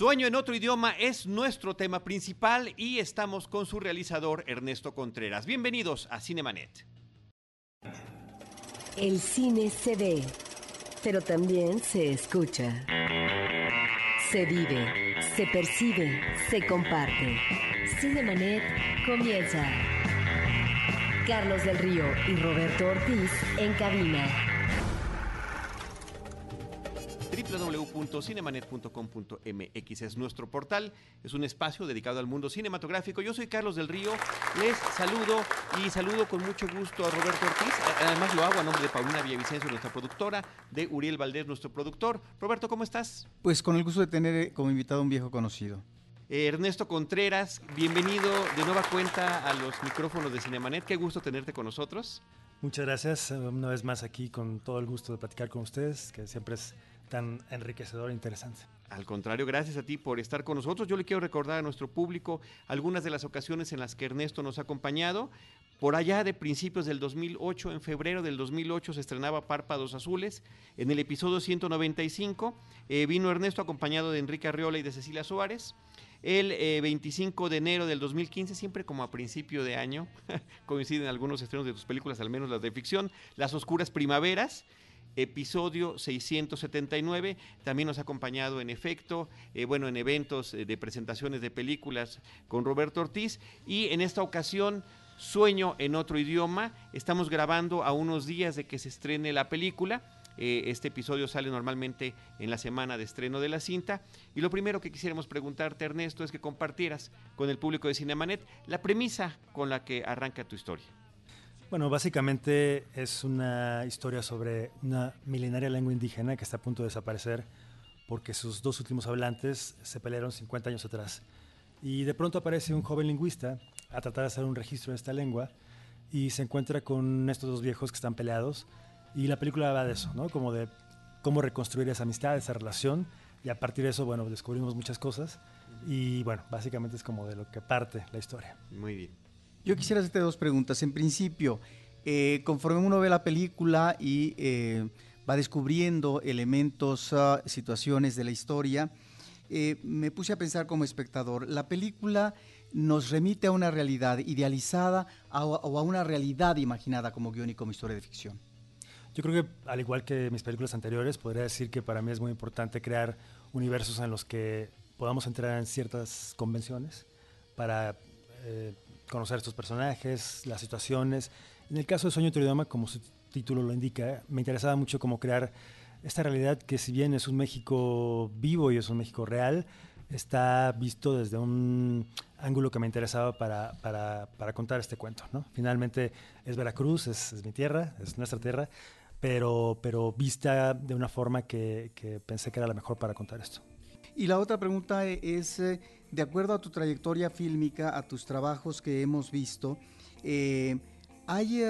Sueño en otro idioma es nuestro tema principal y estamos con su realizador Ernesto Contreras. Bienvenidos a Cinemanet. El cine se ve, pero también se escucha. Se vive, se percibe, se comparte. Cinemanet comienza. Carlos del Río y Roberto Ortiz en cabina www.cinemanet.com.mx es nuestro portal, es un espacio dedicado al mundo cinematográfico. Yo soy Carlos del Río, les saludo y saludo con mucho gusto a Roberto Ortiz. Además lo hago a nombre de Paulina Villavicencio, nuestra productora, de Uriel Valdés, nuestro productor. Roberto, ¿cómo estás? Pues con el gusto de tener eh, como invitado a un viejo conocido. Eh, Ernesto Contreras, bienvenido de nueva cuenta a los micrófonos de Cinemanet. Qué gusto tenerte con nosotros. Muchas gracias, una vez más aquí con todo el gusto de platicar con ustedes, que siempre es tan enriquecedor e interesante. Al contrario, gracias a ti por estar con nosotros. Yo le quiero recordar a nuestro público algunas de las ocasiones en las que Ernesto nos ha acompañado. Por allá de principios del 2008, en febrero del 2008, se estrenaba Párpados Azules. En el episodio 195 eh, vino Ernesto acompañado de Enrique Arriola y de Cecilia Suárez. El 25 eh, de enero del 2015, siempre como a principio de año, coinciden algunos estrenos de tus películas, al menos las de ficción, Las Oscuras Primaveras, episodio 679. También nos ha acompañado en efecto, eh, bueno, en eventos eh, de presentaciones de películas con Roberto Ortiz. Y en esta ocasión, Sueño en otro idioma. Estamos grabando a unos días de que se estrene la película. Eh, este episodio sale normalmente en la semana de estreno de la cinta. Y lo primero que quisiéramos preguntarte, Ernesto, es que compartieras con el público de Cinemanet la premisa con la que arranca tu historia. Bueno, básicamente es una historia sobre una milenaria lengua indígena que está a punto de desaparecer porque sus dos últimos hablantes se pelearon 50 años atrás. Y de pronto aparece un joven lingüista a tratar de hacer un registro de esta lengua y se encuentra con estos dos viejos que están peleados. Y la película va de eso, ¿no? Como de cómo reconstruir esa amistad, esa relación. Y a partir de eso, bueno, descubrimos muchas cosas. Y bueno, básicamente es como de lo que parte la historia. Muy bien. Yo quisiera hacerte dos preguntas. En principio, eh, conforme uno ve la película y eh, va descubriendo elementos, uh, situaciones de la historia, eh, me puse a pensar como espectador, la película nos remite a una realidad idealizada o a una realidad imaginada como guion y como historia de ficción. Yo creo que, al igual que mis películas anteriores, podría decir que para mí es muy importante crear universos en los que podamos entrar en ciertas convenciones para conocer estos personajes, las situaciones. En el caso de Sueño idioma, como su título lo indica, me interesaba mucho cómo crear esta realidad que si bien es un México vivo y es un México real, está visto desde un ángulo que me interesaba para, para, para contar este cuento. ¿no? Finalmente es Veracruz, es, es, mi tierra, es nuestra tierra, pero, pero vista de una forma que, que pensé que era la mejor para contar esto. Y la otra pregunta es, eh, de acuerdo a tu trayectoria fílmica, a tus trabajos que hemos visto, eh, hay,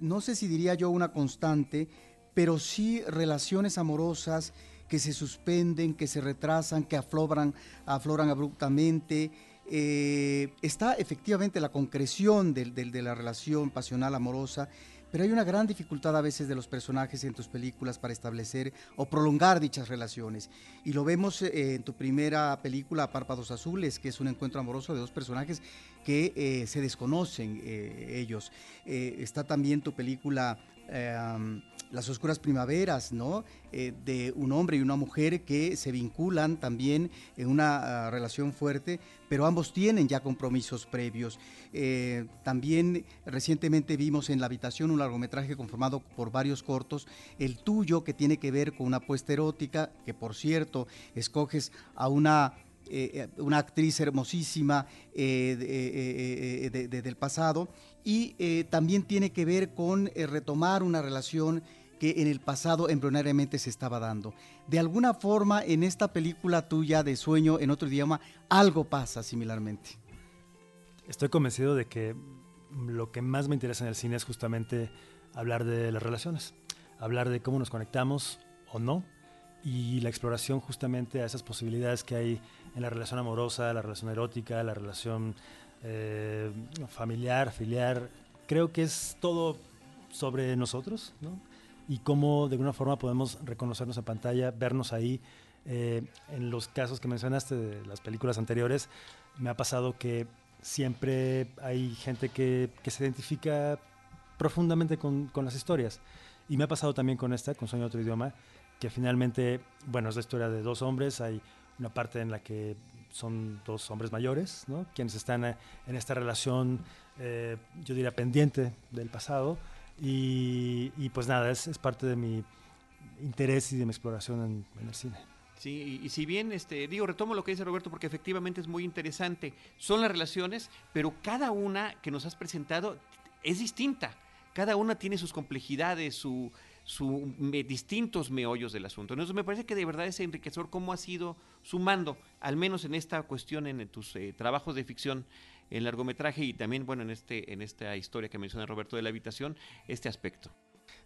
no sé si diría yo una constante, pero sí relaciones amorosas que se suspenden, que se retrasan, que afloran, afloran abruptamente. Eh, está efectivamente la concreción de la relación pasional amorosa, pero hay una gran dificultad a veces de los personajes en tus películas para establecer o prolongar dichas relaciones. Y lo vemos eh, en tu primera película, Párpados Azules, que es un encuentro amoroso de dos personajes que eh, se desconocen eh, ellos. está también tu película las oscuras primaveras, ¿no? Eh, de un hombre y una mujer que se vinculan también en una ah, relación fuerte, pero ambos tienen ya compromisos previos. Eh, también recientemente vimos en La Habitación un largometraje conformado por varios cortos, el tuyo que tiene que ver con una apuesta erótica, que por cierto escoges a una eh, una actriz hermosísima del pasado y también tiene que ver con retomar una relación que en el pasado embrionariamente se estaba dando. De alguna forma, en esta película tuya de sueño en otro idioma, algo pasa similarmente. Estoy convencido de que lo que más me interesa en el cine es justamente hablar de las relaciones, hablar de cómo nos conectamos o no, y la exploración justamente a esas posibilidades que hay en la relación amorosa, la relación erótica, la relación eh, familiar, filial. Creo que es todo sobre nosotros, ¿no? Y cómo de alguna forma podemos reconocernos en pantalla, vernos ahí, Eh, en los casos que mencionaste de las películas anteriores, me ha pasado que siempre hay gente que, que se identifica profundamente con, con, las historias. Y me ha pasado también con esta, con Sueño de otro idioma, que finalmente, bueno, es la historia de dos hombres, hay una parte en la que son dos hombres mayores, ¿no? quienes están eh, en esta relación, eh, yo diría, pendiente del pasado. Y, y pues nada, es, es, parte de mi interés y de mi exploración en, en el cine. Sí, y, y, si bien, este, digo, retomo lo que dice Roberto porque efectivamente es muy interesante. Son las relaciones, pero cada una que nos has presentado es distinta. Cada una tiene sus complejidades, su, su me, distintos meollos del asunto. Entonces me parece que de verdad es enriquecedor cómo has ido sumando, al menos en esta cuestión, en tus eh, trabajos de ficción en largometraje y también, bueno, en, este, en esta historia que menciona Roberto de la habitación, este aspecto.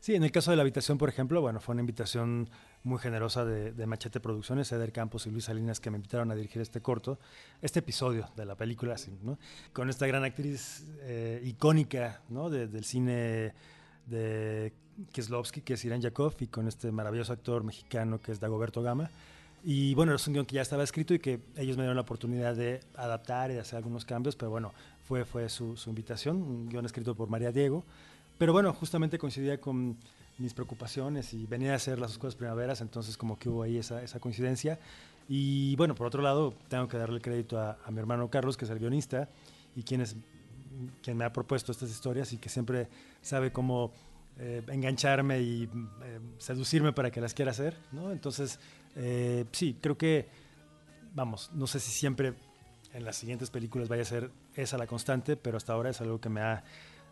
Sí, en el caso de la habitación, por ejemplo, bueno, fue una invitación muy generosa de, Machete Producciones, Eder Campos y Luis Salinas, que me invitaron a dirigir este corto, este episodio de la película, con esta gran actriz eh, icónica ¿no? de, del cine de Kieslowski, que es Irán Yakov, y con este maravilloso actor mexicano que es Dagoberto Gama. Y bueno, es un guion que ya estaba escrito y que ellos me dieron la oportunidad de adaptar y de hacer algunos cambios, pero bueno, fue, fue su, su invitación, un guion escrito por María Diego. Pero bueno, justamente coincidía con mis preocupaciones y venía a hacer las escuelas primaveras, entonces como que hubo ahí esa, esa coincidencia. Y bueno, por otro lado, tengo que darle crédito a, a mi hermano Carlos, que es el guionista y quien, es, quien me ha propuesto estas historias y que siempre sabe cómo eh, engancharme y eh, seducirme para que las quiera hacer, ¿no? Entonces, eh, sí, creo que, vamos, no sé si siempre en las siguientes películas vaya a ser esa la constante, pero hasta ahora es algo que me ha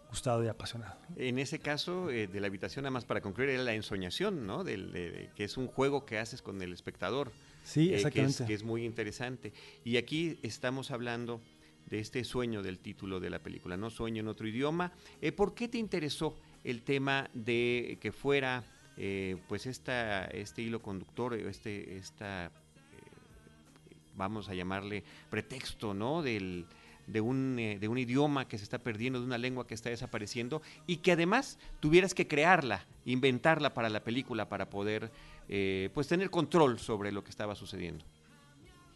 gustado y apasionado. En ese caso eh, de la habitación, nada más para concluir, era la ensoñación, ¿no? Del, de, de, que es un juego que haces con el espectador. Sí, exactamente. Que es, que es, muy interesante. Y aquí estamos hablando de este sueño del título de la película, ¿no? Sueño en otro idioma. Eh, ¿Por qué te interesó el tema de que fuera, eh, pues, esta, este hilo conductor, este, esta, vamos a llamarle pretexto, ¿no? Del de un, eh, de un, idioma que se está perdiendo, de una lengua que está desapareciendo y que además tuvieras que crearla, inventarla para la película para poder eh, pues tener control sobre lo que estaba sucediendo.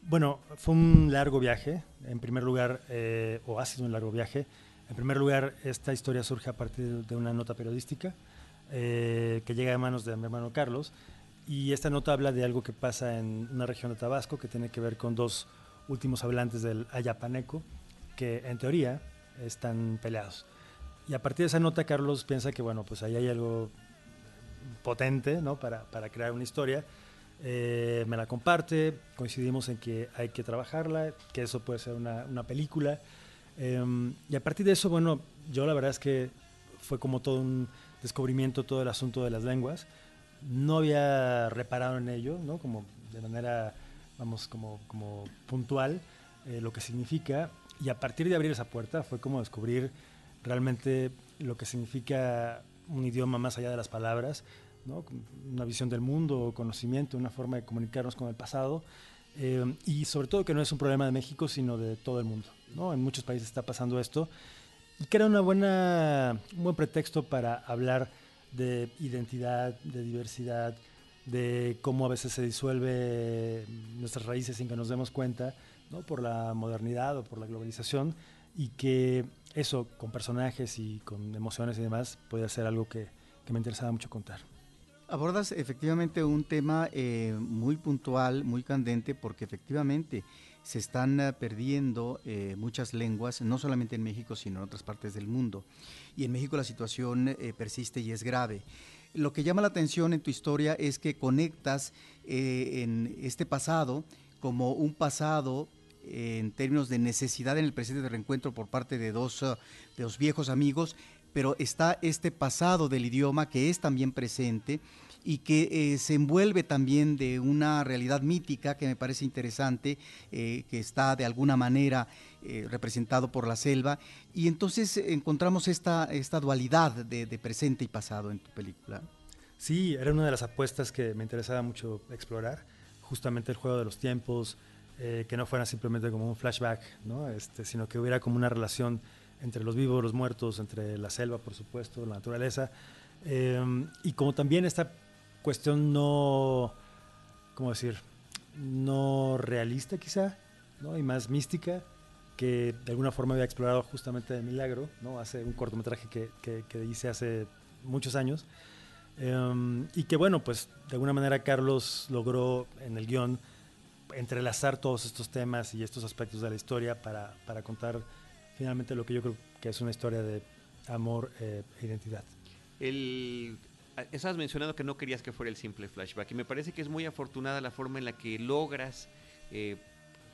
Bueno, fue un largo viaje, en primer lugar, eh, o ha sido un largo viaje. En primer lugar, esta historia surge a partir de una nota periodística eh, que llega a manos de mi hermano Carlos. Y esta nota habla de algo que pasa en una región de Tabasco que tiene que ver con dos últimos hablantes del ayapaneco, que en teoría están peleados. Y a partir de esa nota, Carlos piensa que, bueno, pues ahí hay algo potente, ¿no? Para, para crear una historia. Eh, me la comparte, coincidimos en que hay que trabajarla, que eso puede ser una, una película. Eh, y a partir de eso, bueno, yo la verdad es que fue como todo un descubrimiento, todo el asunto de las lenguas. No había reparado en ello, ¿no? Como de manera, vamos, como, como puntual, eh, lo que significa. Y a partir de abrir esa puerta fue como descubrir realmente lo que significa un idioma más allá de las palabras, ¿no? una visión del mundo, conocimiento, una forma de comunicarnos con el pasado. Eh, y sobre todo que no es un problema de México, sino de todo el mundo. ¿no? En muchos países está pasando esto. Y que era una buena, un buen pretexto para hablar de identidad, de diversidad, de cómo a veces se disuelve nuestras raíces sin que nos demos cuenta ¿no? por la modernidad o por la globalización y que eso con personajes y con emociones y demás puede ser algo que, que me interesaba mucho contar. Abordas efectivamente un tema eh, muy puntual, muy candente, porque efectivamente se están uh, perdiendo eh, muchas lenguas, no solamente en México, sino en otras partes del mundo. Y en México la situación eh, persiste y es grave. Lo que llama la atención en tu historia es que conectas eh, en este pasado como un pasado en términos de necesidad en el presente de reencuentro por parte de dos, de dos viejos amigos, pero está este pasado del idioma que es también presente y que eh, se envuelve también de una realidad mítica que me parece interesante, eh, que está de alguna manera eh, representado por la selva, y entonces encontramos esta, esta dualidad de, de presente y pasado en tu película. Sí, era una de las apuestas que me interesaba mucho explorar, justamente el juego de los tiempos, eh, que no fuera simplemente como un flashback, ¿no? este, sino que hubiera como una relación entre los vivos, los muertos, entre la selva, por supuesto, la naturaleza, eh, y como también esta cuestión no, ¿cómo decir? no realista quizá, ¿no? y más mística, que de alguna forma había explorado justamente de Milagro, ¿no? hace un cortometraje que, que, hice hace muchos años. Em, y que bueno, pues de alguna manera Carlos logró en el guion entrelazar todos estos temas y estos aspectos de la historia para, para contar finalmente lo que yo creo que es una historia de amor e identidad. El, estabas mencionando que no querías que fuera el simple flashback y me parece que es muy afortunada la forma en la que logras eh,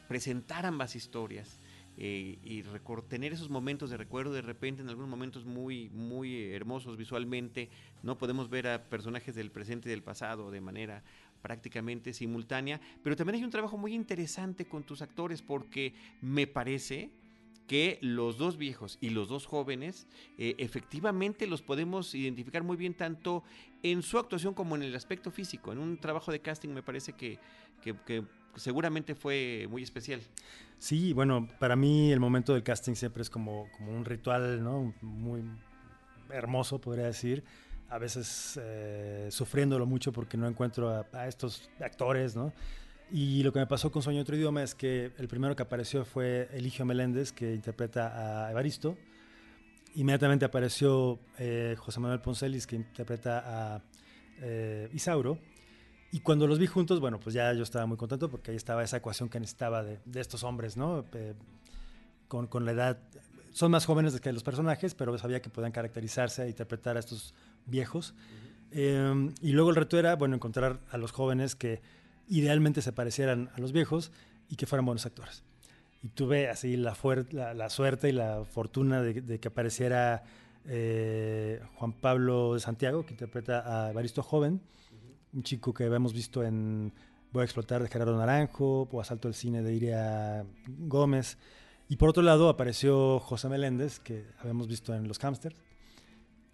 presentar ambas historias. Eh, y tener esos momentos de recuerdo de repente en algunos momentos muy muy hermosos visualmente no podemos ver a personajes del presente y del pasado de manera prácticamente simultánea pero también hay un trabajo muy interesante con tus actores porque me parece que los dos viejos y los dos jóvenes eh, efectivamente los podemos identificar muy bien tanto en su actuación como en el aspecto físico. En un trabajo de casting me parece que, seguramente fue muy especial. Sí, bueno, para mí el momento del casting siempre es como, como un ritual, ¿no? Muy hermoso, podría decir. A veces eh, sufriéndolo mucho porque no encuentro a, a estos actores, ¿no? Y lo que me pasó con Sueño otro idioma es que el primero que apareció fue Eligio Meléndez, que interpreta a Evaristo. Inmediatamente apareció eh, José Manuel Poncelis, que interpreta a eh, Isauro. Y cuando los vi juntos, bueno, pues ya yo estaba muy contento porque ahí estaba esa ecuación que necesitaba de, de estos hombres, ¿no? Eh, con, con, la edad, son más jóvenes que los personajes, pero sabía que podían caracterizarse e interpretar a estos viejos. y luego el reto era, bueno, encontrar a los jóvenes que idealmente se parecieran a los viejos y que fueran buenos actores. Y tuve así la, la, suerte y la fortuna de, que apareciera eh, Juan Pablo de Santiago, que interpreta a Evaristo Joven, un chico que habíamos visto en Voy a explotar de Gerardo Naranjo, o Asalto al cine de Iria Gómez. Y por otro lado apareció José Meléndez, que habíamos visto en Los Hamsters.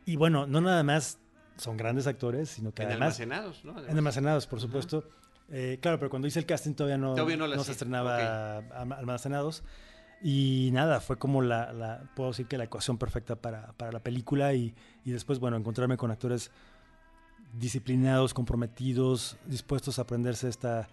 Y bueno, no nada más son grandes actores, sino que en además... Almacenados, ¿no? En Almacenados, por supuesto. Eh, claro, pero cuando hice el casting todavía no, no, se estrenaba Almacenados. Y nada, fue como la, puedo decir que la ecuación perfecta para, para la película y, y, después, bueno, encontrarme con actores disciplinados, comprometidos, dispuestos a aprenderse esta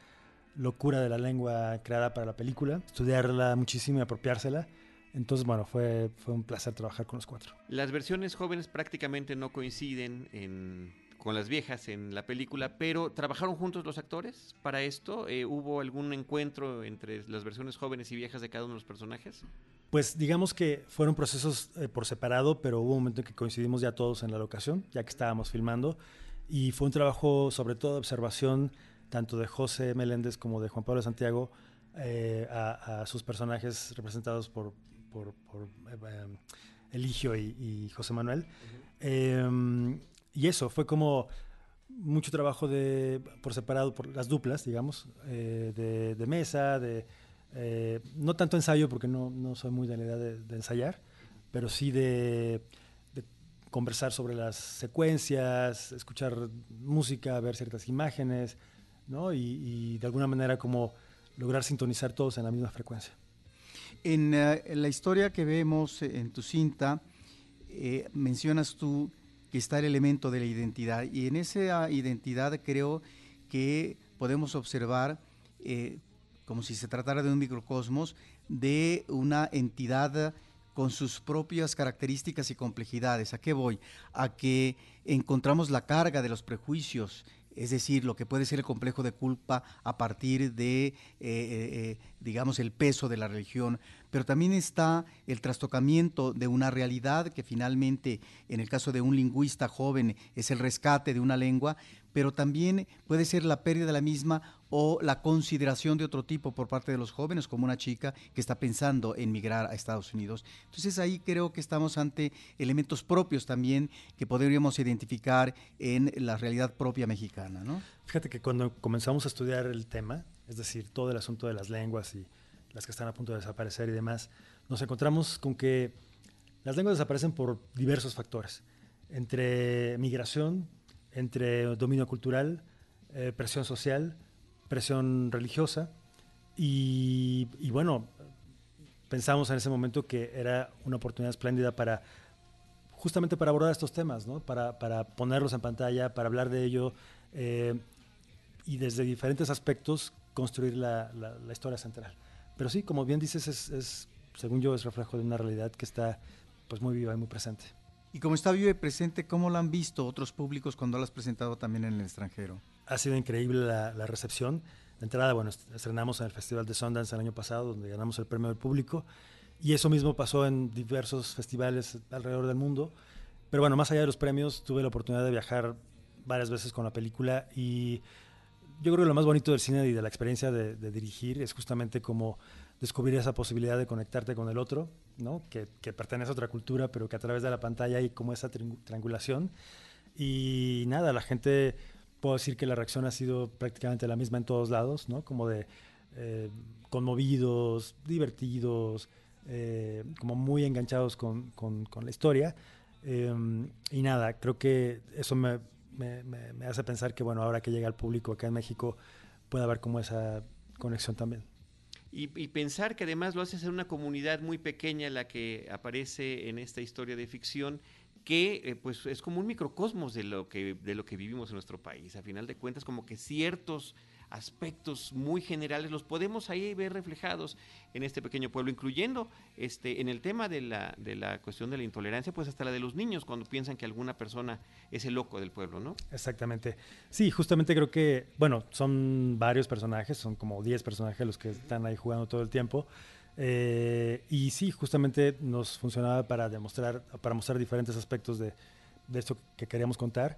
locura de la lengua creada para la película, estudiarla muchísimo y apropiársela. Entonces, bueno, fue, fue un placer trabajar con los cuatro. Las versiones jóvenes prácticamente no coinciden en con las viejas en la película, pero ¿trabajaron juntos los actores para esto? Eh, ¿Hubo algún encuentro entre las versiones jóvenes y viejas de cada uno de los personajes? Pues digamos que fueron procesos eh, por separado, pero hubo un momento en que coincidimos ya todos en la locación, ya que estábamos filmando, y fue un trabajo sobre todo de observación tanto de José Meléndez como de Juan Pablo Santiago eh, a, sus personajes representados por, por, Eligio y, José Manuel. Y eso, fue como mucho trabajo de, por separado, por las duplas, digamos, eh, de, mesa, de, eh, no tanto ensayo, porque no, no, soy muy de la idea de, ensayar, pero sí de, conversar sobre las secuencias, escuchar música, ver ciertas imágenes, ¿no? Y, de alguna manera como lograr sintonizar todos en la misma frecuencia. En, eh, la historia que vemos en tu cinta, mencionas tú que está el elemento de la identidad. Y en esa identidad creo que podemos observar, eh, como si se tratara de un microcosmos, de una entidad con sus propias características y complejidades. ¿A qué voy? A que encontramos la carga de los prejuicios, es decir, lo que puede ser el complejo de culpa a partir de, eh, eh, digamos, el peso de la religión, pero también está el trastocamiento de una realidad que finalmente, en el caso de un lingüista joven, es el rescate de una lengua, pero también puede ser la pérdida de la misma o la consideración de otro tipo por parte de los jóvenes, como una chica que está pensando en migrar a Estados Unidos. Entonces ahí creo que estamos ante elementos propios también que podríamos identificar en la realidad propia mexicana. ¿no? Fíjate que cuando comenzamos a estudiar el tema, es decir, todo el asunto de las lenguas y las que están a punto de desaparecer y demás, nos encontramos con que las lenguas desaparecen por diversos factores, entre migración, entre dominio cultural, eh, presión social, presión religiosa, y, bueno, pensamos en ese momento que era una oportunidad espléndida para justamente para abordar estos temas, ¿no? para, para ponerlos en pantalla, para hablar de ello, eh, y desde diferentes aspectos construir la, historia central. Pero sí, como bien dices, es, según yo, es reflejo de una realidad que está pues muy viva y muy presente. Y como está viva y presente, ¿cómo la han visto otros públicos cuando la has presentado también en el extranjero? Ha sido increíble la, recepción. De entrada, bueno, estrenamos en el Festival de Sundance el año pasado, donde ganamos el premio del público. Y eso mismo pasó en diversos festivales alrededor del mundo. Pero bueno, más allá de los premios, tuve la oportunidad de viajar varias veces con la película y yo creo que lo más bonito del cine y de la experiencia de, dirigir es justamente como descubrir esa posibilidad de conectarte con el otro, ¿no? que, que, pertenece a otra cultura, pero que a través de la pantalla hay como esa triangulación. Y nada, la gente, puedo decir que la reacción ha sido prácticamente la misma en todos lados, ¿no? como de eh, conmovidos, divertidos, eh, como muy enganchados con, con, con la historia. Em, y nada, creo que eso me, me, hace pensar que, bueno, ahora que llega al público acá en México, puede haber como esa conexión también. Y, pensar que además lo haces en una comunidad muy pequeña la que aparece en esta historia de ficción que eh, pues es como un microcosmos de lo que de lo que vivimos en nuestro país a final de cuentas como que ciertos aspectos muy generales los podemos ahí ver reflejados en este pequeño pueblo, incluyendo este, en el tema de la, de la cuestión de la intolerancia, pues hasta la de los niños, cuando piensan que alguna persona es el loco del pueblo, ¿no? Exactamente. Sí, justamente creo que, bueno, son varios personajes, son como 10 personajes los que están ahí jugando todo el tiempo. Eh, y sí, justamente nos funcionaba para demostrar, para mostrar diferentes aspectos de, de esto que queríamos contar.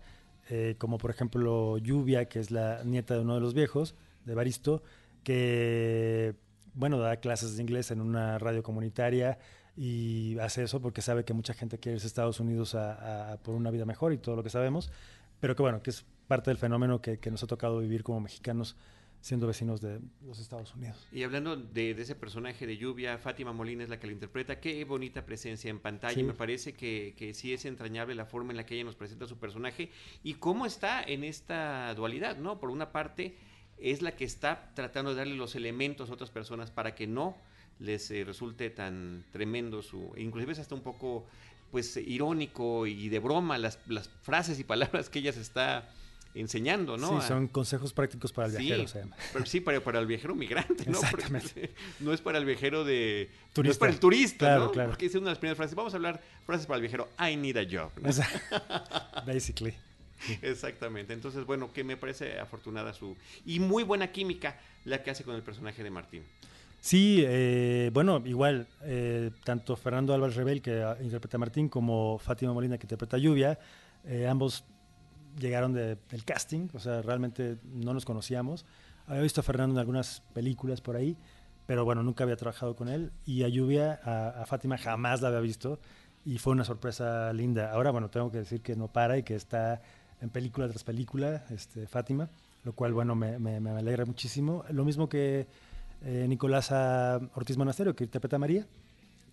Eh, como por ejemplo Lluvia, que es la nieta de uno de los viejos, de Baristo, que, bueno, da clases de inglés en una radio comunitaria y hace eso porque sabe que mucha gente quiere irse a Estados Unidos a, por una vida mejor y todo lo que sabemos, pero que bueno, que es parte del fenómeno que, que nos ha tocado vivir como mexicanos siendo vecinos de los Estados Unidos. Y hablando de, ese personaje de lluvia, Fátima Molina es la que lo interpreta. Qué bonita presencia en pantalla. Me parece que, que, sí es entrañable la forma en la que ella nos presenta su personaje y cómo está en esta dualidad, ¿no? Por una parte, es la que está tratando de darle los elementos a otras personas para que no les eh, resulte tan tremendo su. Inclusive es hasta un poco pues irónico y de broma las, las frases y palabras que ella se está enseñando, ¿no? Sí, son consejos prácticos para el viajero, sí, sí, para, para, el viajero migrante, ¿no? Exactamente. no es para el viajero de... Turista. No es para el turista, claro, ¿no? Claro. Porque es una de las primeras frases. Vamos a hablar frases para el viajero. I need a job. Basically. Exactamente. Entonces, bueno, que me parece afortunada su... Y muy buena química la que hace con el personaje de Martín. Sí, eh, bueno, igual, eh, tanto Fernando Álvarez Rebel, que interpreta a Martín, como Fátima Molina, que interpreta a Lluvia, eh, ambos llegaron del casting, o sea, realmente no nos conocíamos. Había visto a Fernando en algunas películas por ahí, pero bueno, nunca había trabajado con él. Y a Lluvia, a, Fátima, jamás la había visto y fue una sorpresa linda. Ahora, bueno, tengo que decir que no para y que está en película tras película, este, Fátima, lo cual, bueno, me, me, alegra muchísimo. Lo mismo que eh, Nicolás Ortiz Monasterio, que interpreta a María,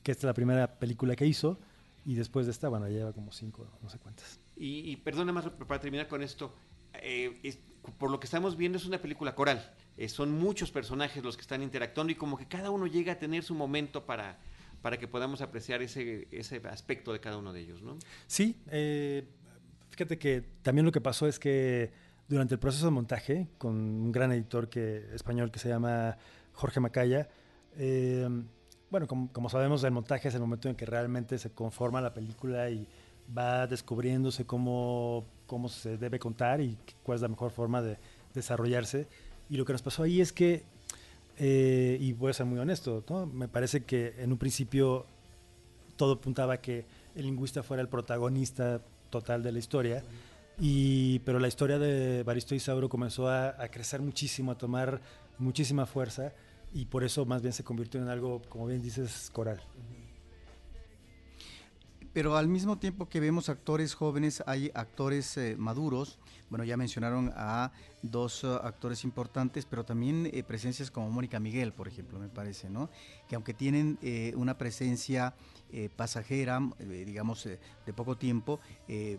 que esta es la primera película que hizo, y después de esta, bueno, lleva como cinco, no sé cuántas. Y, y perdona más para terminar con esto, eh, por lo que estamos viendo es una película coral. Eh, son muchos personajes los que están interactuando y como que cada uno llega a tener su momento para, para que podamos apreciar ese, ese aspecto de cada uno de ellos, ¿no? Sí, eh, fíjate que también lo que pasó es que durante el proceso de montaje, con un gran editor que, español que se llama Jorge Macaya, bueno, como, como sabemos, el montaje es el momento en que realmente se conforma la película y va descubriéndose cómo, cómo se debe contar y cuál es la mejor forma de desarrollarse. Y lo que nos pasó ahí es que, eh, y voy a ser muy honesto, me parece que en un principio todo apuntaba a que el lingüista fuera el protagonista total de la historia. Y, pero la historia de Baristo Isauro comenzó a, a, crecer muchísimo, a tomar muchísima fuerza y por eso más bien se convirtió en algo, como bien dices, coral pero al mismo tiempo que vemos actores jóvenes, hay actores eh, maduros. Bueno, ya mencionaron a dos uh, actores importantes, pero también eh, presencias como Mónica Miguel, por ejemplo, me parece, ¿no? Que aunque tienen eh, una presencia pasajera, digamos, de poco tiempo,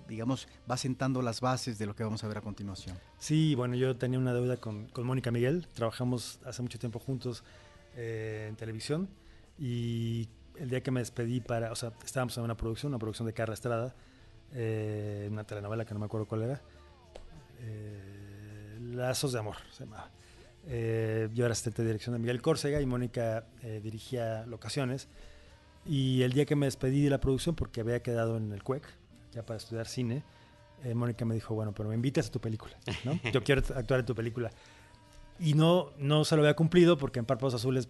digamos, va sentando las bases de lo que vamos a ver a continuación. Sí, bueno, yo tenía una deuda con, con Mónica Miguel. Trabajamos hace mucho tiempo juntos en televisión y el día que me despedí para, o sea, estábamos en una producción, una producción de Carla Estrada, eh, una telenovela que no me acuerdo cuál era, eh, Lazos de Amor se llamaba. Eh, yo era asistente de dirección de Miguel Córcega y Mónica eh, dirigía locaciones. Y el día que me despedí de la producción, porque había quedado en el CUEC, ya para estudiar cine, Mónica me dijo, bueno, pero me invitas a tu película, ¿no? Yo quiero actuar en tu película. Y no, no se lo había cumplido porque en Párpados Azules,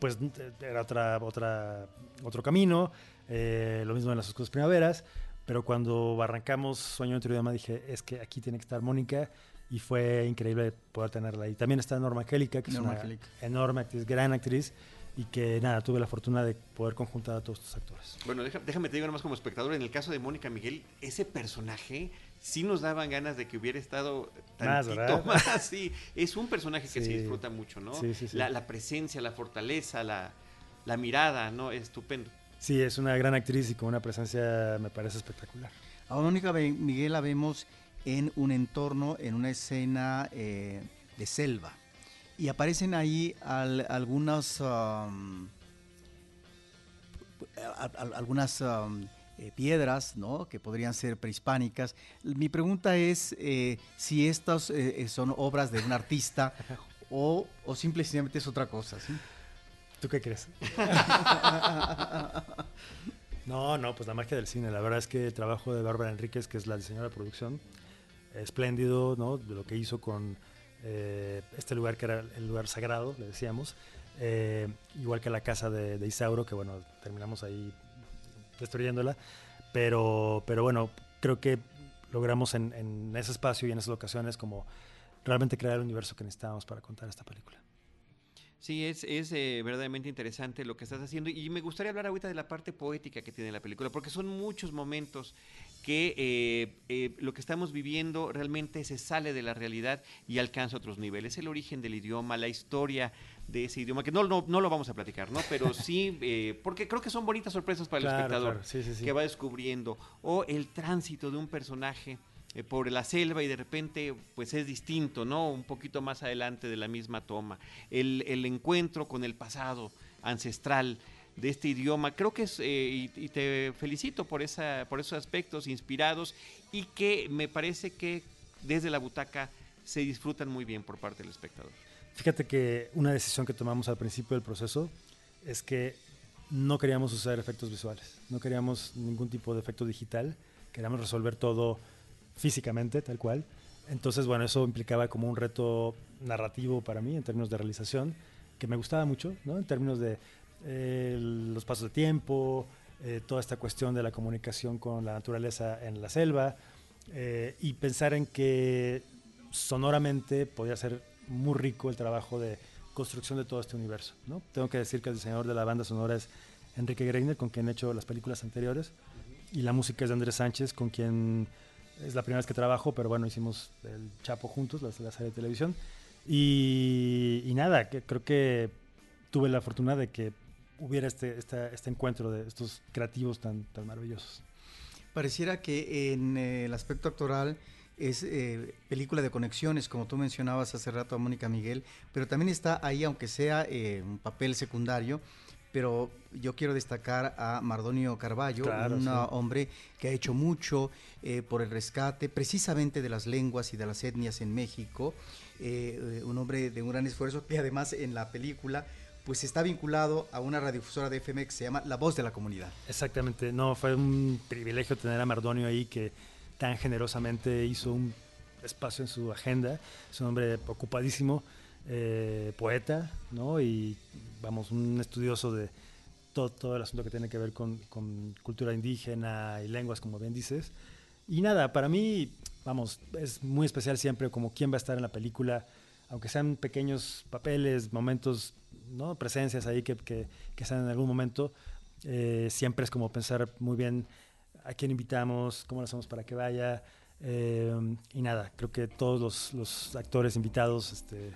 pues era otra, otra, otro camino, lo mismo en las oscuras primaveras, pero cuando arrancamos Sueño en tu idioma dije, es que aquí tiene que estar Mónica y fue increíble poder tenerla ahí. También está Norma Angélica, que es una enorme actriz, gran actriz, y que nada, tuve la fortuna de poder conjuntar a todos estos actores. Bueno, déjame te digo nada más como espectador, en el caso de Mónica Miguel, ese personaje sí nos daban ganas de que hubiera estado tantito más, más sí, es un personaje que se disfruta mucho, ¿no? Sí, la, la, presencia, la fortaleza, la, la mirada, ¿no? Es estupendo. Sí, es una gran actriz y con una presencia me parece espectacular. A Mónica Miguel la vemos en un entorno, en una escena eh, de selva. Y aparecen ahí algunas, um, algunas um, eh, piedras ¿no? que podrían ser prehispánicas. Mi pregunta es eh, si estas son obras de un artista o, o simplemente es otra cosa. ¿Tú qué crees? no, no, pues la magia del cine. La verdad es que el trabajo de Bárbara Enríquez, que es la diseñadora de producción, espléndido, ¿no? De lo que hizo con eh, este lugar que era el lugar sagrado, le decíamos. Eh, igual que la casa de, Isauro, que bueno, terminamos ahí destruyéndola. Pero, pero bueno, creo que logramos en, en ese espacio y en esas locaciones como realmente crear el universo que necesitábamos para contar esta película. Sí, es, es eh, verdaderamente interesante lo que estás haciendo y me gustaría hablar ahorita de la parte poética que tiene la película, porque son muchos momentos que eh, eh, lo que estamos viviendo realmente se sale de la realidad y alcanza otros niveles. El origen del idioma, la historia de ese idioma, que no, no, no lo vamos a platicar, ¿no? Pero sí, porque creo que son bonitas sorpresas para el espectador que va descubriendo. O el tránsito de un personaje eh, por la selva y de repente pues es distinto, ¿no? Un poquito más adelante de la misma toma. El, el encuentro con el pasado ancestral de este idioma, creo que es, eh, y, te felicito por, esa, por esos aspectos inspirados y que me parece que desde la butaca se disfrutan muy bien por parte del espectador. Fíjate que una decisión que tomamos al principio del proceso es que no queríamos usar efectos visuales, no queríamos ningún tipo de efecto digital, queríamos resolver todo físicamente, tal cual. Entonces, bueno, eso implicaba como un reto narrativo para mí en términos de realización, que me gustaba mucho, ¿no? En términos de eh, los pasos de tiempo, eh, toda esta cuestión de la comunicación con la naturaleza en la selva, eh, y pensar en que sonoramente podía ser muy rico el trabajo de construcción de todo este universo, ¿no? Tengo que decir que el diseñador de la banda sonora es Enrique Greiner, con quien he hecho las películas anteriores, y la música es de Andrés Sánchez, con quien es la primera vez que trabajo, pero bueno, hicimos el Chapo juntos, la, serie de televisión. Y, nada, que, creo que tuve la fortuna de que hubiera este, este encuentro de estos creativos tan, tan maravillosos. Pareciera que en eh, el aspecto actoral es eh, película de conexiones, como tú mencionabas hace rato a Mónica Miguel, pero también está ahí, aunque sea eh, un papel secundario, pero yo quiero destacar a Mardonio Carballo, un hombre que ha hecho mucho eh, por el rescate precisamente de las lenguas y de las etnias en México, eh, un hombre de un gran esfuerzo que además en la película pues está vinculado a una radiodifusora de FM que se llama La Voz de la Comunidad. Exactamente, no, fue un privilegio tener a Mardonio ahí que tan generosamente hizo un espacio en su agenda, es un hombre ocupadísimo, eh, poeta, ¿no? Y vamos, un estudioso de todo, todo el asunto que tiene que ver con, con, cultura indígena y lenguas, como bien dices. Y nada, para mí, vamos, es muy especial siempre como quién va a estar en la película, aunque sean pequeños papeles, momentos, ¿no? Presencias ahí que, que, que sean en algún momento, eh, siempre es como pensar muy bien a quién invitamos, cómo lo hacemos para que vaya. Eh, y nada, creo que todos los, los actores invitados, este,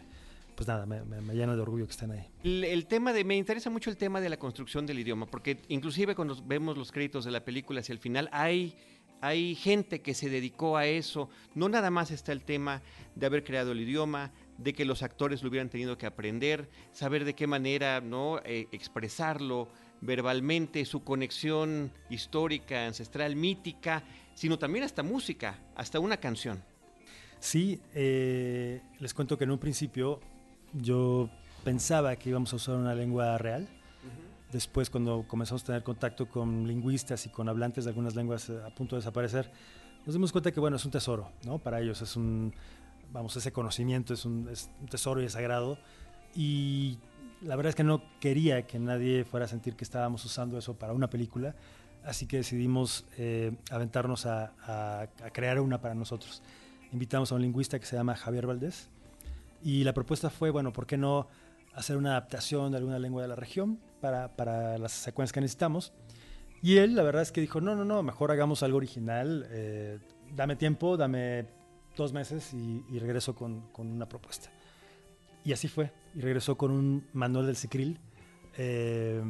pues nada, me, llena de orgullo que estén ahí. El, tema de, me interesa mucho el tema de la construcción del idioma, porque inclusive cuando vemos los créditos de la película hacia el final, hay, hay gente que se dedicó a eso. No nada más está el tema de haber creado el idioma, de que los actores lo hubieran tenido que aprender, saber de qué manera no eh, expresarlo verbalmente, su conexión histórica, ancestral, mítica, sino también hasta música, hasta una canción. Sí, eh, les cuento que en un principio yo pensaba que íbamos a usar una lengua real. Después, cuando comenzamos a tener contacto con lingüistas y con hablantes de algunas lenguas eh, a punto de desaparecer, nos dimos cuenta que, bueno, es un tesoro, ¿no? Para ellos es un, vamos, ese conocimiento es un, es un tesoro y es sagrado. Y la verdad es que no quería que nadie fuera a sentir que estábamos usando eso para una película, así que decidimos eh, aventarnos a, a, a, crear una para nosotros. Invitamos a un lingüista que se llama Javier Valdés y la propuesta fue, bueno, ¿por qué no hacer una adaptación de alguna lengua de la región para, para las secuencias que necesitamos? Y él, la verdad es que dijo, no, no, no, mejor hagamos algo original, eh, dame tiempo, dame dos meses y, y regreso con, con, una propuesta. Y así fue, y regresó con un manual del Cicril eh,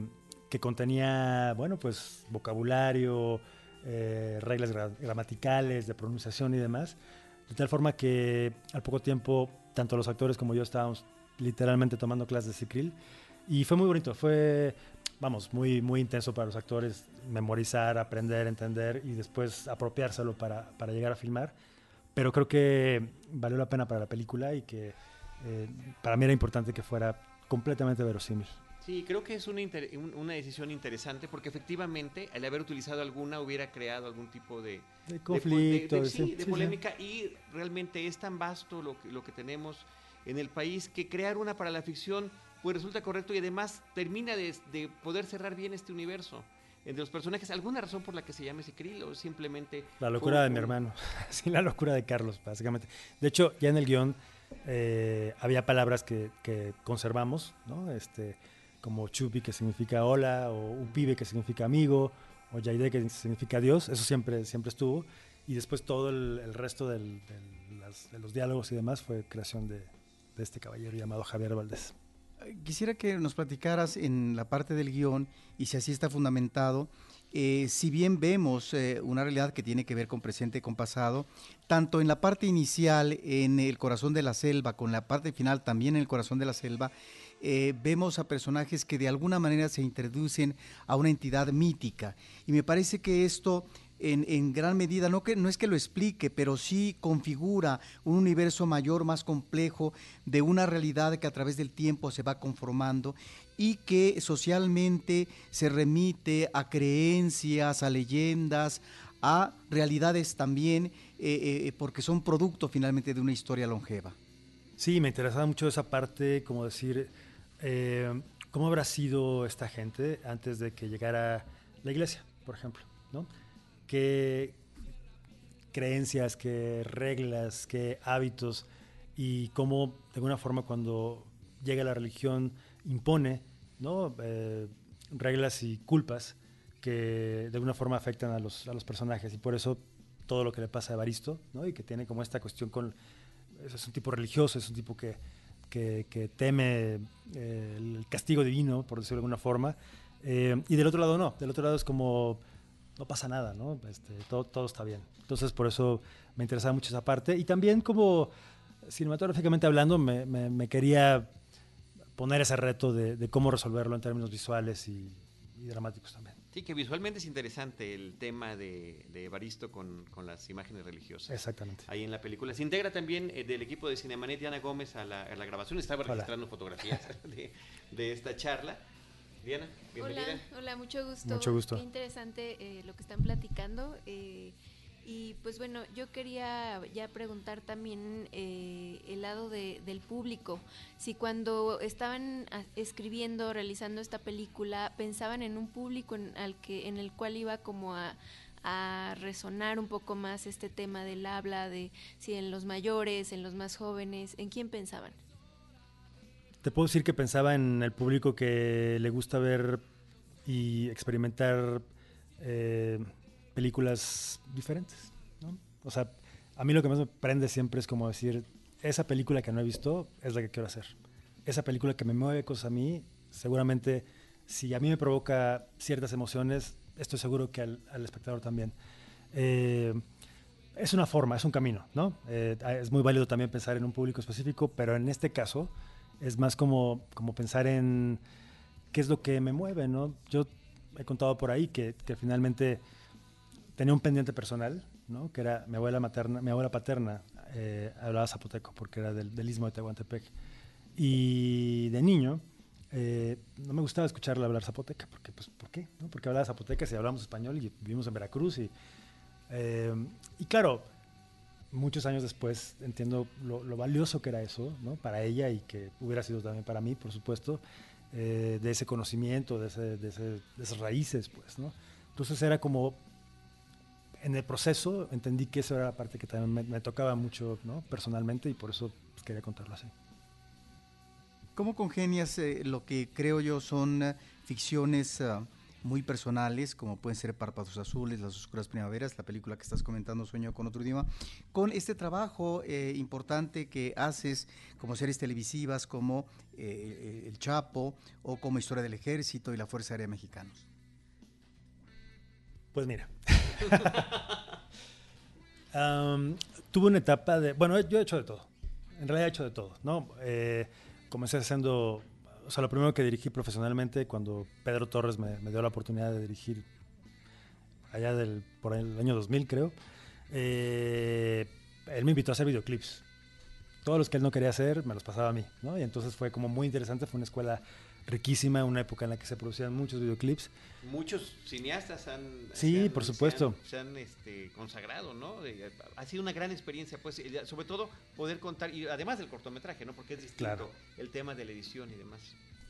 que contenía, bueno, pues vocabulario, eh, reglas gramaticales, de pronunciación y demás, de tal forma que al poco tiempo, tanto los actores como yo estábamos literalmente tomando clases de Cicril, y fue muy bonito, fue, vamos, muy, muy intenso para los actores memorizar, aprender, entender y después apropiárselo para, para llegar a filmar. Pero creo que valió la pena para la película y que eh, para mí era importante que fuera completamente verosímil. Sí, creo que es una, una, decisión interesante porque efectivamente al haber utilizado alguna hubiera creado algún tipo de, de conflicto, de, de, sí, de polémica y realmente es tan vasto lo que, lo que tenemos en el país que crear una para la ficción pues resulta correcto y además termina de, de, poder cerrar bien este universo. Entre los personajes, ¿alguna razón por la que se llame Cicril o simplemente... La locura de mi hermano, sí, la locura de Carlos, básicamente. De hecho, ya en el guion eh, había palabras que, que, conservamos, ¿no? Este, como chupi, que significa hola, o upibe, que significa amigo, o yaide, que significa Dios, eso siempre, siempre estuvo. Y después todo el, el resto del, del, las, de los diálogos y demás fue creación de, de este caballero llamado Javier Valdés. Quisiera que nos platicaras en la parte del guion, y si así está fundamentado, eh, si bien vemos eh, una realidad que tiene que ver con presente y con pasado, tanto en la parte inicial, en el corazón de la selva, con la parte final también en el corazón de la selva, eh, vemos a personajes que de alguna manera se introducen a una entidad mítica. Y me parece que esto en, gran medida, no, que, no es que lo explique, pero sí configura un universo mayor, más complejo, de una realidad que a través del tiempo se va conformando y que socialmente se remite a creencias, a leyendas, a realidades también, eh, eh, porque son producto finalmente de una historia longeva. Sí, me interesaba mucho esa parte, como decir, eh, ¿cómo habrá sido esta gente antes de que llegara la iglesia, por ejemplo? ¿no? Qué creencias, qué reglas, qué hábitos y cómo de alguna forma cuando llega la religión impone ¿no? Eh, reglas y culpas que de alguna forma afectan a los, a los, personajes y por eso todo lo que le pasa a Evaristo ¿no? y que tiene como esta cuestión con... Es un tipo religioso, es un tipo que, que, teme eh, el castigo divino, por decirlo de alguna forma, eh, y del otro lado no, del otro lado es como no pasa nada, ¿no? Este, todo, todo está bien. Entonces, por eso me interesaba mucho esa parte. Y también como cinematográficamente hablando, me, me, me quería poner ese reto de, de, cómo resolverlo en términos visuales y, y, dramáticos también. Sí, que visualmente es interesante el tema de, de Evaristo con, con, las imágenes religiosas. Exactamente. Ahí en la película. Se integra también eh, del equipo de Cinemanet Diana Gómez a la, a la grabación. Estaba Hola. registrando fotografías de, de esta charla. Diana, bienvenida. Hola, hola, mucho gusto. Mucho gusto. Qué interesante eh, lo que están platicando. Eh, y pues bueno, yo quería ya preguntar también eh, el lado de, del público. Si cuando estaban escribiendo, realizando esta película, pensaban en un público en, al que, en el cual iba como a, a resonar un poco más este tema del habla, de si en los mayores, en los más jóvenes, ¿en quién pensaban? Te puedo decir que pensaba en el público que le gusta ver y experimentar eh, películas diferentes. ¿no? O sea, a mí lo que más me prende siempre es como decir, esa película que no he visto es la que quiero hacer. Esa película que me mueve cosas a mí, seguramente si a mí me provoca ciertas emociones, estoy seguro que al, al espectador también. Eh, es una forma, es un camino, ¿no? Eh, es muy válido también pensar en un público específico, pero en este caso es más como, como pensar en qué es lo que me mueve, ¿no? Yo he contado por ahí que, que finalmente tenía un pendiente personal, ¿no? Que era mi abuela materna, mi abuela paterna, eh, hablaba zapoteco porque era del, del istmo de Tehuantepec. Y de niño, eh, no me gustaba escucharle hablar zapoteca, porque, pues, ¿por qué? No? Porque hablaba zapoteca si hablamos español y vivimos en Veracruz. Y, eh, y claro, muchos años después entiendo lo, valioso que era eso, ¿no? Para ella y que hubiera sido también para mí, por supuesto, eh, de ese conocimiento, de, ese, de, ese, de, esas raíces, pues, ¿no? Entonces era como, en el proceso entendí que esa era la parte que también me, me tocaba mucho, ¿no? Personalmente y por eso pues, quería contarlo así. ¿Cómo congenias eh, lo que creo yo son uh, ficciones uh, muy personales, como pueden ser Párpados Azules, Las Oscuras Primaveras, la película que estás comentando, Sueño con otro idioma, con este trabajo eh, importante que haces como series televisivas como eh, El Chapo o como Historia del Ejército y la Fuerza Aérea Mexicanos? Pues mira. um, tuve una etapa de. Bueno, yo he hecho de todo. En realidad he hecho de todo, ¿no? Eh, comencé haciendo o sea, lo primero que dirigí profesionalmente cuando Pedro Torres me, dio la oportunidad de dirigir allá del, por el año 2000, creo, eh, él me invitó a hacer videoclips. Todos los que él no quería hacer, me los pasaba a mí, ¿no? Y entonces fue como muy interesante, fue una escuela riquísima, una época en la que se producían muchos videoclips. Muchos cineastas han... Sí, han, por supuesto. Se han, se han este, consagrado, ¿no? Ha sido una gran experiencia, pues, sobre todo poder contar, y además del cortometraje, ¿no? Porque es distinto Claro. el tema de la edición y demás.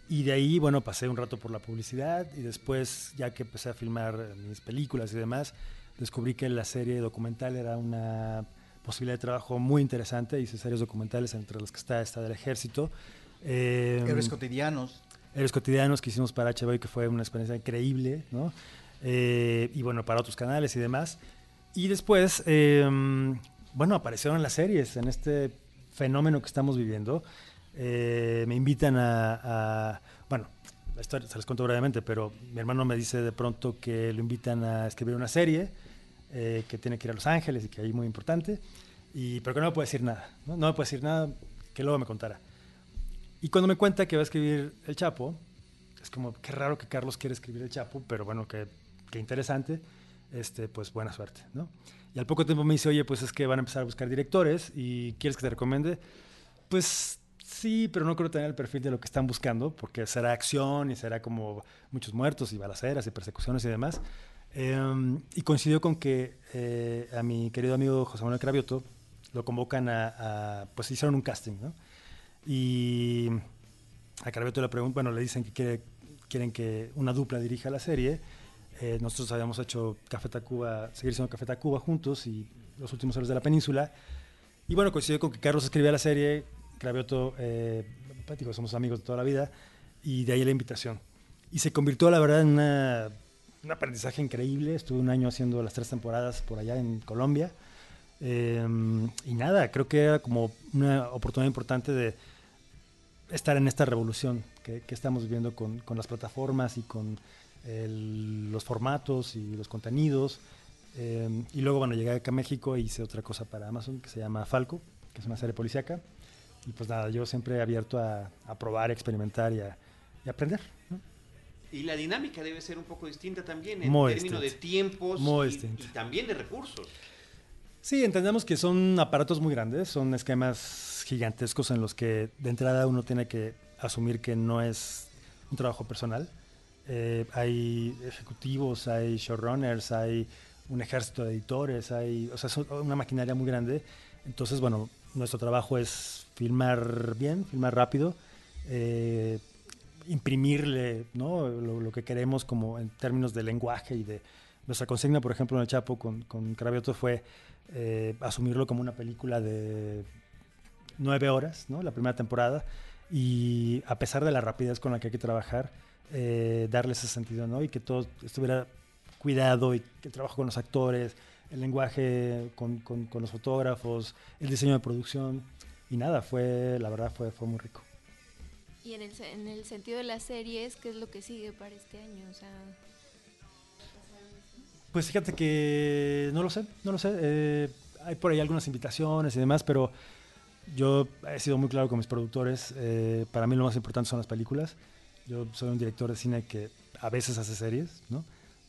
Y de ahí, bueno, pasé un rato por la publicidad y después, ya que empecé a filmar mis películas y demás, descubrí que la serie documental era una posibilidad de trabajo muy interesante. Hice series documentales entre las que está esta del ejército. Eh, Héroes cotidianos. Héroes cotidianos que hicimos para HBO y que fue una experiencia increíble, ¿no? Eh, y bueno, para otros canales y demás. Y después, eh, bueno, aparecieron las series en este fenómeno que estamos viviendo. Eh, me invitan a, a, bueno, la historia se les cuento brevemente, pero mi hermano me dice de pronto que lo invitan a escribir una serie, eh, que tiene que ir a Los Ángeles y que ahí muy importante, y, pero que no me puede decir nada, ¿no? no me puede decir nada, que luego me contara. Y cuando me cuenta que va a escribir El Chapo, es como, qué raro que Carlos quiere escribir El Chapo, pero bueno, qué, qué interesante, este, pues buena suerte, ¿no? Y al poco tiempo me dice, oye, pues es que van a empezar a buscar directores y ¿quieres que te recomiende? Pues sí, pero no creo tener el perfil de lo que están buscando, porque será acción y será como muchos muertos y balaceras y persecuciones y demás. Eh, y coincidió con que eh, a mi querido amigo José Manuel Cravioto lo convocan a, a pues hicieron un casting, ¿no? Y a Cravioto le preguntan, bueno, le dicen que quiere, quieren que una dupla dirija la serie. Eh, nosotros habíamos hecho Café Tacuba, seguir siendo Café Tacuba juntos y los últimos héroes de la península. Y bueno, coincidió con que Carlos escribía la serie, Cravioto, eh, digo, somos amigos de toda la vida, y de ahí la invitación. Y se convirtió, la verdad, en una, un aprendizaje increíble. Estuve un año haciendo las tres temporadas por allá en Colombia. Eh, y nada, creo que era como una oportunidad importante de estar en esta revolución que, que estamos viviendo con, con, las plataformas y con el, los formatos y los contenidos. Eh, y luego, bueno, llegué acá a México e hice otra cosa para Amazon que se llama Falco, que es una serie policíaca. Y pues nada, yo siempre he abierto a, a probar, experimentar y a, y a aprender. ¿no? Y la dinámica debe ser un poco distinta también en términos de tiempos y también de recursos. Sí, entendemos que son aparatos muy grandes, son esquemas gigantescos en los que de entrada uno tiene que asumir que no es un trabajo personal. Eh, hay ejecutivos, hay showrunners, hay un ejército de editores, hay, o sea, es una maquinaria muy grande. Entonces, bueno, nuestro trabajo es filmar bien, filmar rápido, eh, imprimirle ¿no? lo, que queremos como en términos de lenguaje y de nuestra consigna, por ejemplo, en el Chapo con, con Cravioto fue eh, asumirlo como una película de nueve horas, ¿no? la primera temporada, y a pesar de la rapidez con la que hay que trabajar, eh, darle ese sentido, ¿no? Y que todo estuviera cuidado y que el trabajo con los actores, el lenguaje con, con, con, los fotógrafos, el diseño de producción, y nada, fue, la verdad, fue, fue muy rico. Y en el, en el sentido de las series, ¿qué es lo que sigue para este año? O sea, pues fíjate que no lo sé, no lo sé. Eh, hay por ahí algunas invitaciones y demás, pero yo he sido muy claro con mis productores. Eh, para mí lo más importante son las películas. Yo soy un director de cine que a veces hace series, ¿no?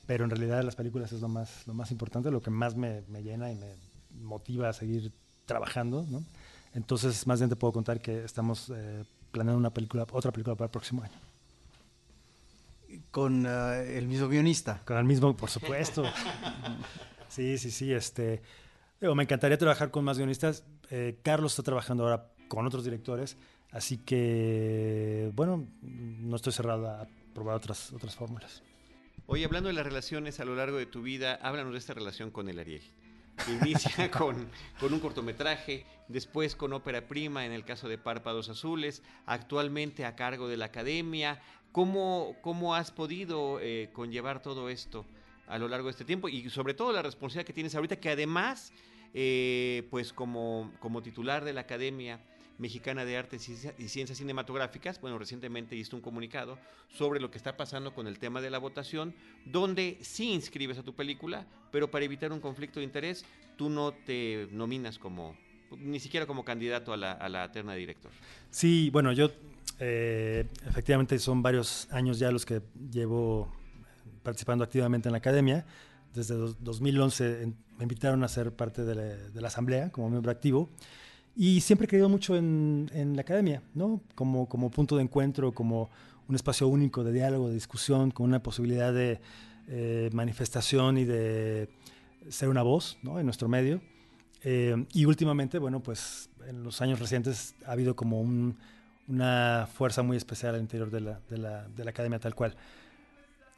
Pero en realidad las películas es lo más, lo más importante, lo que más me, me llena y me motiva a seguir trabajando, ¿no? Entonces, más bien te puedo contar que estamos eh, planeando una película, otra película para el próximo año. Con uh, el mismo guionista. Con el mismo, por supuesto. sí, sí, sí. Este, me encantaría trabajar con más guionistas. Eh, Carlos está trabajando ahora con otros directores, así que, bueno, no estoy cerrado a probar otras, otras fórmulas. Oye, hablando de las relaciones a lo largo de tu vida, háblanos de esta relación con el Ariel. inicia con, con, un cortometraje, después con ópera prima en el caso de Párpados Azules, actualmente a cargo de la academia. ¿Cómo, cómo has podido eh, conllevar todo esto a lo largo de este tiempo? Y sobre todo la responsabilidad que tienes ahorita, que además, eh, pues como, como titular de la academia, Mexicana de Artes y Ciencias Cinematográficas, bueno, recientemente hizo un comunicado sobre lo que está pasando con el tema de la votación, donde sí inscribes a tu película, pero para evitar un conflicto de interés, tú no te nominas como, ni siquiera como candidato a la, a la terna director. Sí, bueno, yo eh, efectivamente son varios años ya los que llevo participando activamente en la academia. Desde 2011 me invitaron a ser parte de la, de la asamblea como miembro activo. Y siempre he creído mucho en, en la academia, ¿no? Como, como punto de encuentro, como un espacio único de diálogo, de discusión, con una posibilidad de eh, manifestación y de ser una voz ¿no? en nuestro medio. Eh, y últimamente, bueno, pues en los años recientes ha habido como un, una fuerza muy especial al interior de la, de, la, de la, academia tal cual.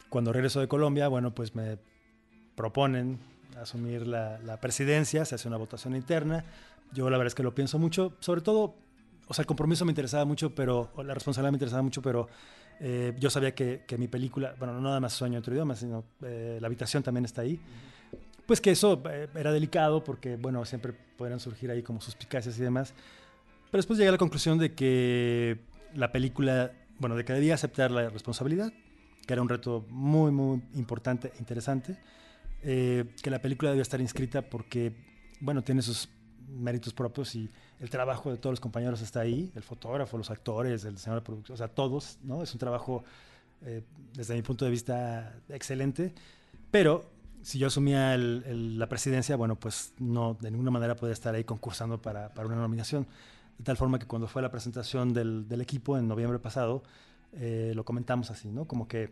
Cuando regreso de Colombia, bueno, pues me proponen asumir la, la presidencia, se hace una votación interna, yo la verdad es que lo pienso mucho, sobre todo, o sea, el compromiso me interesaba mucho, pero, la responsabilidad me interesaba mucho, pero eh, yo sabía que, que, mi película, bueno, no nada más Sueño otro idioma, sino eh, la habitación también está ahí. Pues que eso eh, era delicado porque, bueno, siempre podrían surgir ahí como suspicacias y demás. Pero después llegué a la conclusión de que la película, bueno, de que debía aceptar la responsabilidad, que era un reto muy, muy importante e interesante, que la película debía estar inscrita porque, bueno, tiene sus méritos propios y el trabajo de todos los compañeros está ahí, el fotógrafo, los actores, el diseñador de producción, o sea, todos, ¿no? Es un trabajo, eh, desde mi punto de vista, excelente, pero si yo asumía el, la presidencia, bueno, pues no, de ninguna manera podía estar ahí concursando para, para, una nominación, de tal forma que cuando fue la presentación del, del equipo en noviembre pasado, eh, lo comentamos así, ¿no? Como que...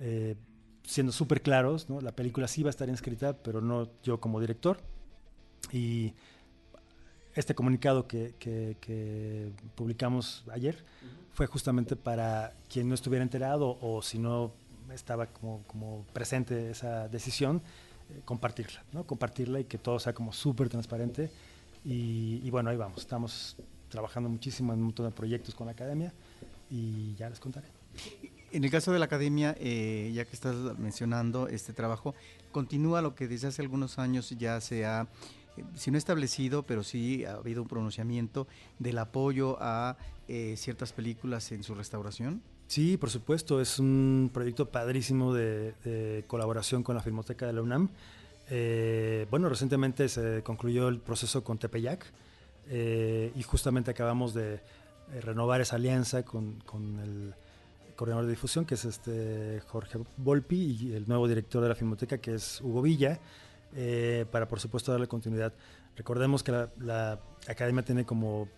Eh, siendo súper claros, ¿no? la película sí va a estar inscrita, pero no yo como director. Y este comunicado que, que, publicamos ayer uh -huh. fue justamente para quien no estuviera enterado o si no estaba como, como presente esa decisión, eh, compartirla, ¿no? Compartirla y que todo sea como súper transparente. Y, y, bueno, ahí vamos. Estamos trabajando muchísimo en un montón de proyectos con la academia y ya les contaré. En el caso de la academia, eh, ya que estás mencionando este trabajo, continúa lo que desde hace algunos años ya se ha si no establecido, pero sí ha habido un pronunciamiento del apoyo a eh, ciertas películas en su restauración? Sí, por supuesto, es un proyecto padrísimo de, de colaboración con la Filmoteca de la UNAM. Eh, bueno, recientemente se concluyó el proceso con Tepeyac eh, y justamente acabamos de eh, renovar esa alianza con, el coordinador de difusión, que es este Jorge Volpi, y el nuevo director de la Filmoteca, que es Hugo Villa para por supuesto darle continuidad. Recordemos que la, academia tiene como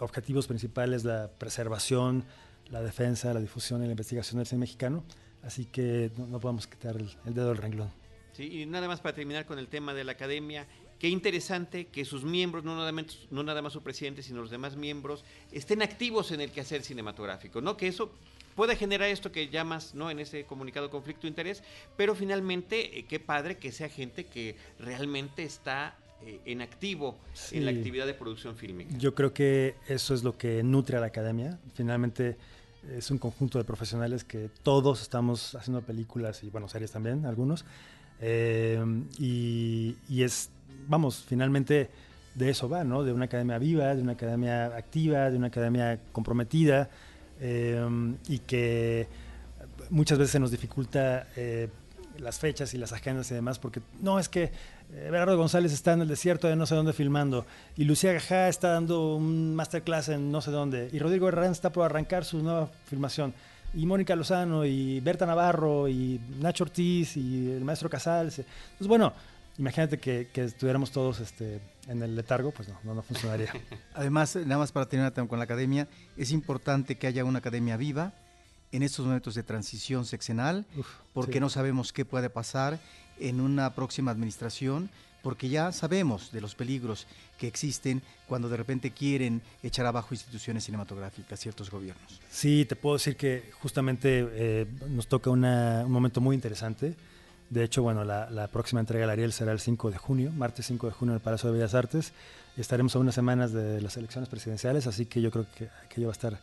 objetivos principales la preservación, la defensa, la difusión y la investigación del cine mexicano, así que no, no podemos quitar el, el, dedo del renglón. Sí, y nada más para terminar con el tema de la academia, qué interesante que sus miembros, no nada, más, no nada más su presidente, sino los demás miembros, estén activos en el quehacer cinematográfico, ¿no? Que eso puede generar esto que llamas ¿no? en ese comunicado conflicto de interés, pero finalmente eh, qué padre que sea gente que realmente está eh, en activo sí. en la actividad de producción fílmica. Yo creo que eso es lo que nutre a la academia. Finalmente es un conjunto de profesionales que todos estamos haciendo películas y bueno, series también, algunos. Eh, y, es, vamos, finalmente de eso va, ¿no? De una academia viva, de una academia activa, de una academia comprometida eh, y que muchas veces se nos dificulta eh, las fechas y las agendas y demás, porque no es que eh, Bernardo González está en el desierto de no sé dónde filmando, y Lucía Gajá está dando un masterclass en no sé dónde, y Rodrigo Herrán está por arrancar su nueva filmación, y Mónica Lozano, y Berta Navarro, y Nacho Ortiz, y el maestro Casals. Entonces, bueno, imagínate que, que estuviéramos todos este, en el letargo, pues no, no, funcionaría. Además, nada más para terminar con la academia, es importante que haya una academia viva en estos momentos de transición sexenal, porque no sabemos qué puede pasar en una próxima administración, porque ya sabemos de los peligros que existen cuando de repente quieren echar abajo instituciones cinematográficas, ciertos gobiernos. Sí, te puedo decir que justamente eh, nos toca un momento muy interesante. De hecho, bueno, la, próxima entrega del Ariel será el 5 de junio, martes 5 de junio en el Palacio de Bellas Artes. Estaremos a unas semanas de las elecciones presidenciales, así que yo creo que aquello va a estar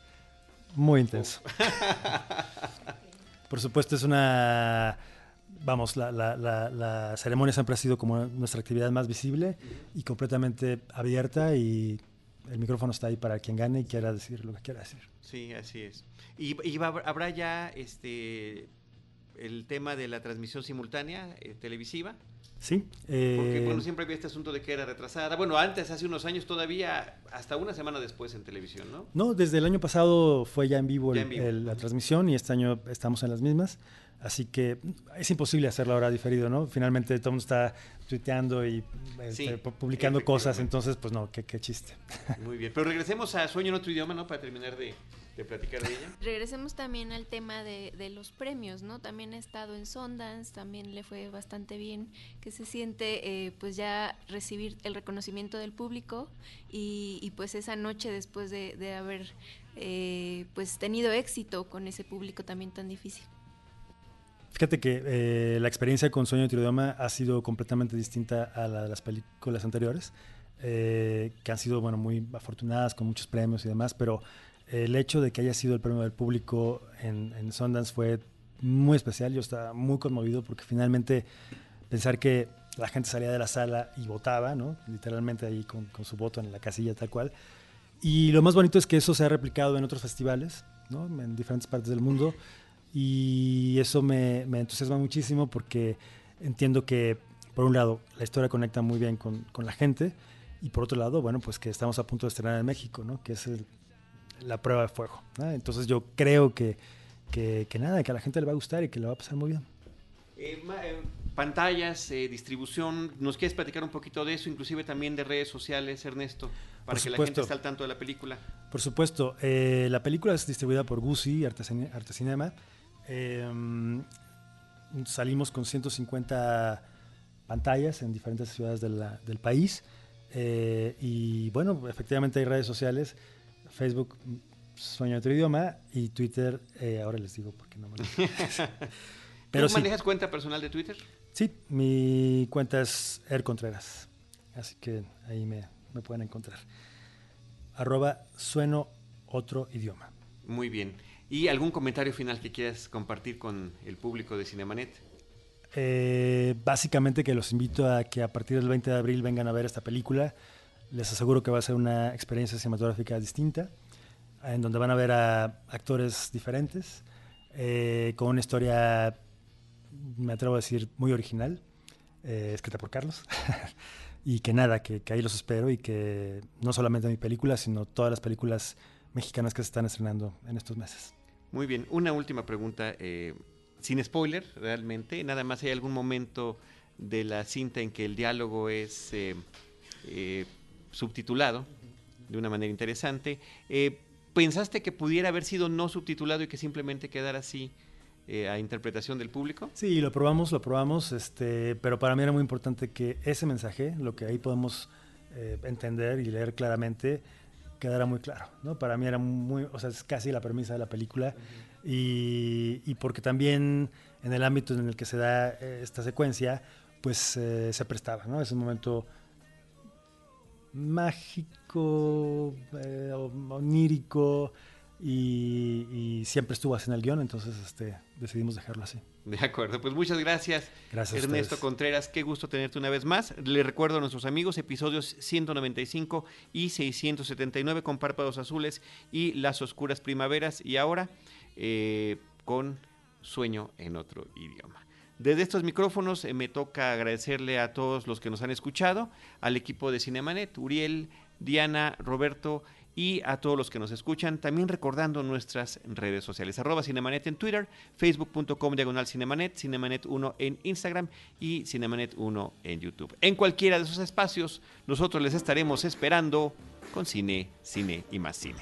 muy intenso. Por supuesto, es una vamos, la, la, la, ceremonia siempre ha sido como nuestra actividad más visible y completamente abierta y el micrófono está ahí para quien gane y quiera decir lo que quiera decir. Sí, así es. ¿Y, habrá ya este el tema de la transmisión simultánea eh, televisiva? Sí. Porque bueno, eh, siempre había este asunto de que era retrasada. Bueno, antes, hace unos años todavía, hasta una semana después en televisión, ¿no? No, desde el año pasado fue ya en vivo, la transmisión y este año estamos en las mismas. Así que es imposible hacerlo ahora diferido, ¿no? Finalmente todo el mundo está tuiteando y este, publicando cosas, entonces, pues no, qué, qué, chiste. Muy bien, pero regresemos a Sueño en otro idioma, ¿no? Para terminar de, platicar de ella. Regresemos también al tema de, los premios, ¿no? También ha estado en Sundance, también le fue bastante bien, que se siente eh, pues ya recibir el reconocimiento del público y, pues esa noche después de, haber eh, pues tenido éxito con ese público también tan difícil. Fíjate que eh, la experiencia con Sueño de idioma ha sido completamente distinta a la de las películas anteriores, eh, que han sido bueno, muy afortunadas con muchos premios y demás, pero el hecho de que haya sido el premio del público en, en Sundance fue muy especial. Yo estaba muy conmovido porque finalmente pensar que la gente salía de la sala y votaba, ¿no? literalmente ahí con, con, su voto en la casilla tal cual. Y lo más bonito es que eso se ha replicado en otros festivales, ¿no? en diferentes partes del mundo y eso me, me, entusiasma muchísimo porque entiendo que, por un lado, la historia conecta muy bien con, con, la gente y por otro lado, bueno, pues que estamos a punto de estrenar en México, ¿no? Que es la prueba de fuego. Entonces yo creo que, que, que, nada, que a la gente le va a gustar y que le va a pasar muy bien. Eh, eh, pantallas, eh, distribución, ¿nos quieres platicar un poquito de eso, inclusive también de redes sociales, Ernesto, para que la gente esté al tanto de la película? Por supuesto, la película es distribuida por Gucci, Arte, Arte Cinema, Em, salimos con 150 pantallas en diferentes ciudades del país. Y bueno, efectivamente hay redes sociales, Facebook Sueño otro idioma y Twitter, eh, ahora les digo porque no me Pero ¿Tú manejas cuenta personal de Twitter? Sí, mi cuenta es Er Contreras, así que ahí me, me pueden encontrar. Arroba sueno otro idioma. Muy bien. ¿Y algún comentario final que quieras compartir con el público de Cinemanet? Eh, básicamente que los invito a que a partir del 20 de abril vengan a ver esta película. Les aseguro que va a ser una experiencia cinematográfica distinta, en donde van a ver a actores diferentes, eh, con una historia, me atrevo a decir, muy original, eh, escrita por Carlos. y que nada, que, ahí los espero y que no solamente mi película, sino todas las películas mexicanas que se están estrenando en estos meses. Muy bien, una última pregunta, eh, sin spoiler realmente, nada más hay algún momento de la cinta en que el diálogo es eh, eh, subtitulado de una manera interesante. ¿Pensaste que pudiera haber sido no subtitulado y que simplemente quedara así a interpretación del público? Sí, lo probamos, lo probamos, este, pero para mí era muy importante que ese mensaje, lo que ahí podemos entender y leer claramente, quedara muy claro, ¿no? Para mí era muy, o sea, es casi la premisa de la película y, y, porque también en el ámbito en el que se da eh, esta secuencia, pues eh, se prestaba, ¿no? Es un momento mágico, eh, onírico y, y, siempre estuvo así en el guion, entonces este, decidimos dejarlo así. De acuerdo, pues muchas gracias, gracias Ernesto Contreras. Qué gusto tenerte una vez más. Le recuerdo a nuestros amigos episodios 195 y 679 con Párpados Azules y Las Oscuras Primaveras y ahora eh, con Sueño en otro idioma. Desde estos micrófonos eh, me toca agradecerle a todos los que nos han escuchado, al equipo de Cinemanet, Uriel, Diana, Roberto y a todos los que nos escuchan, también recordando nuestras redes sociales, arroba Cinemanet en Twitter, facebook.com diagonal Cinemanet, Cinemanet 1 en Instagram y Cinemanet 1 en YouTube. En cualquiera de esos espacios, nosotros les estaremos esperando con cine, cine y más cine.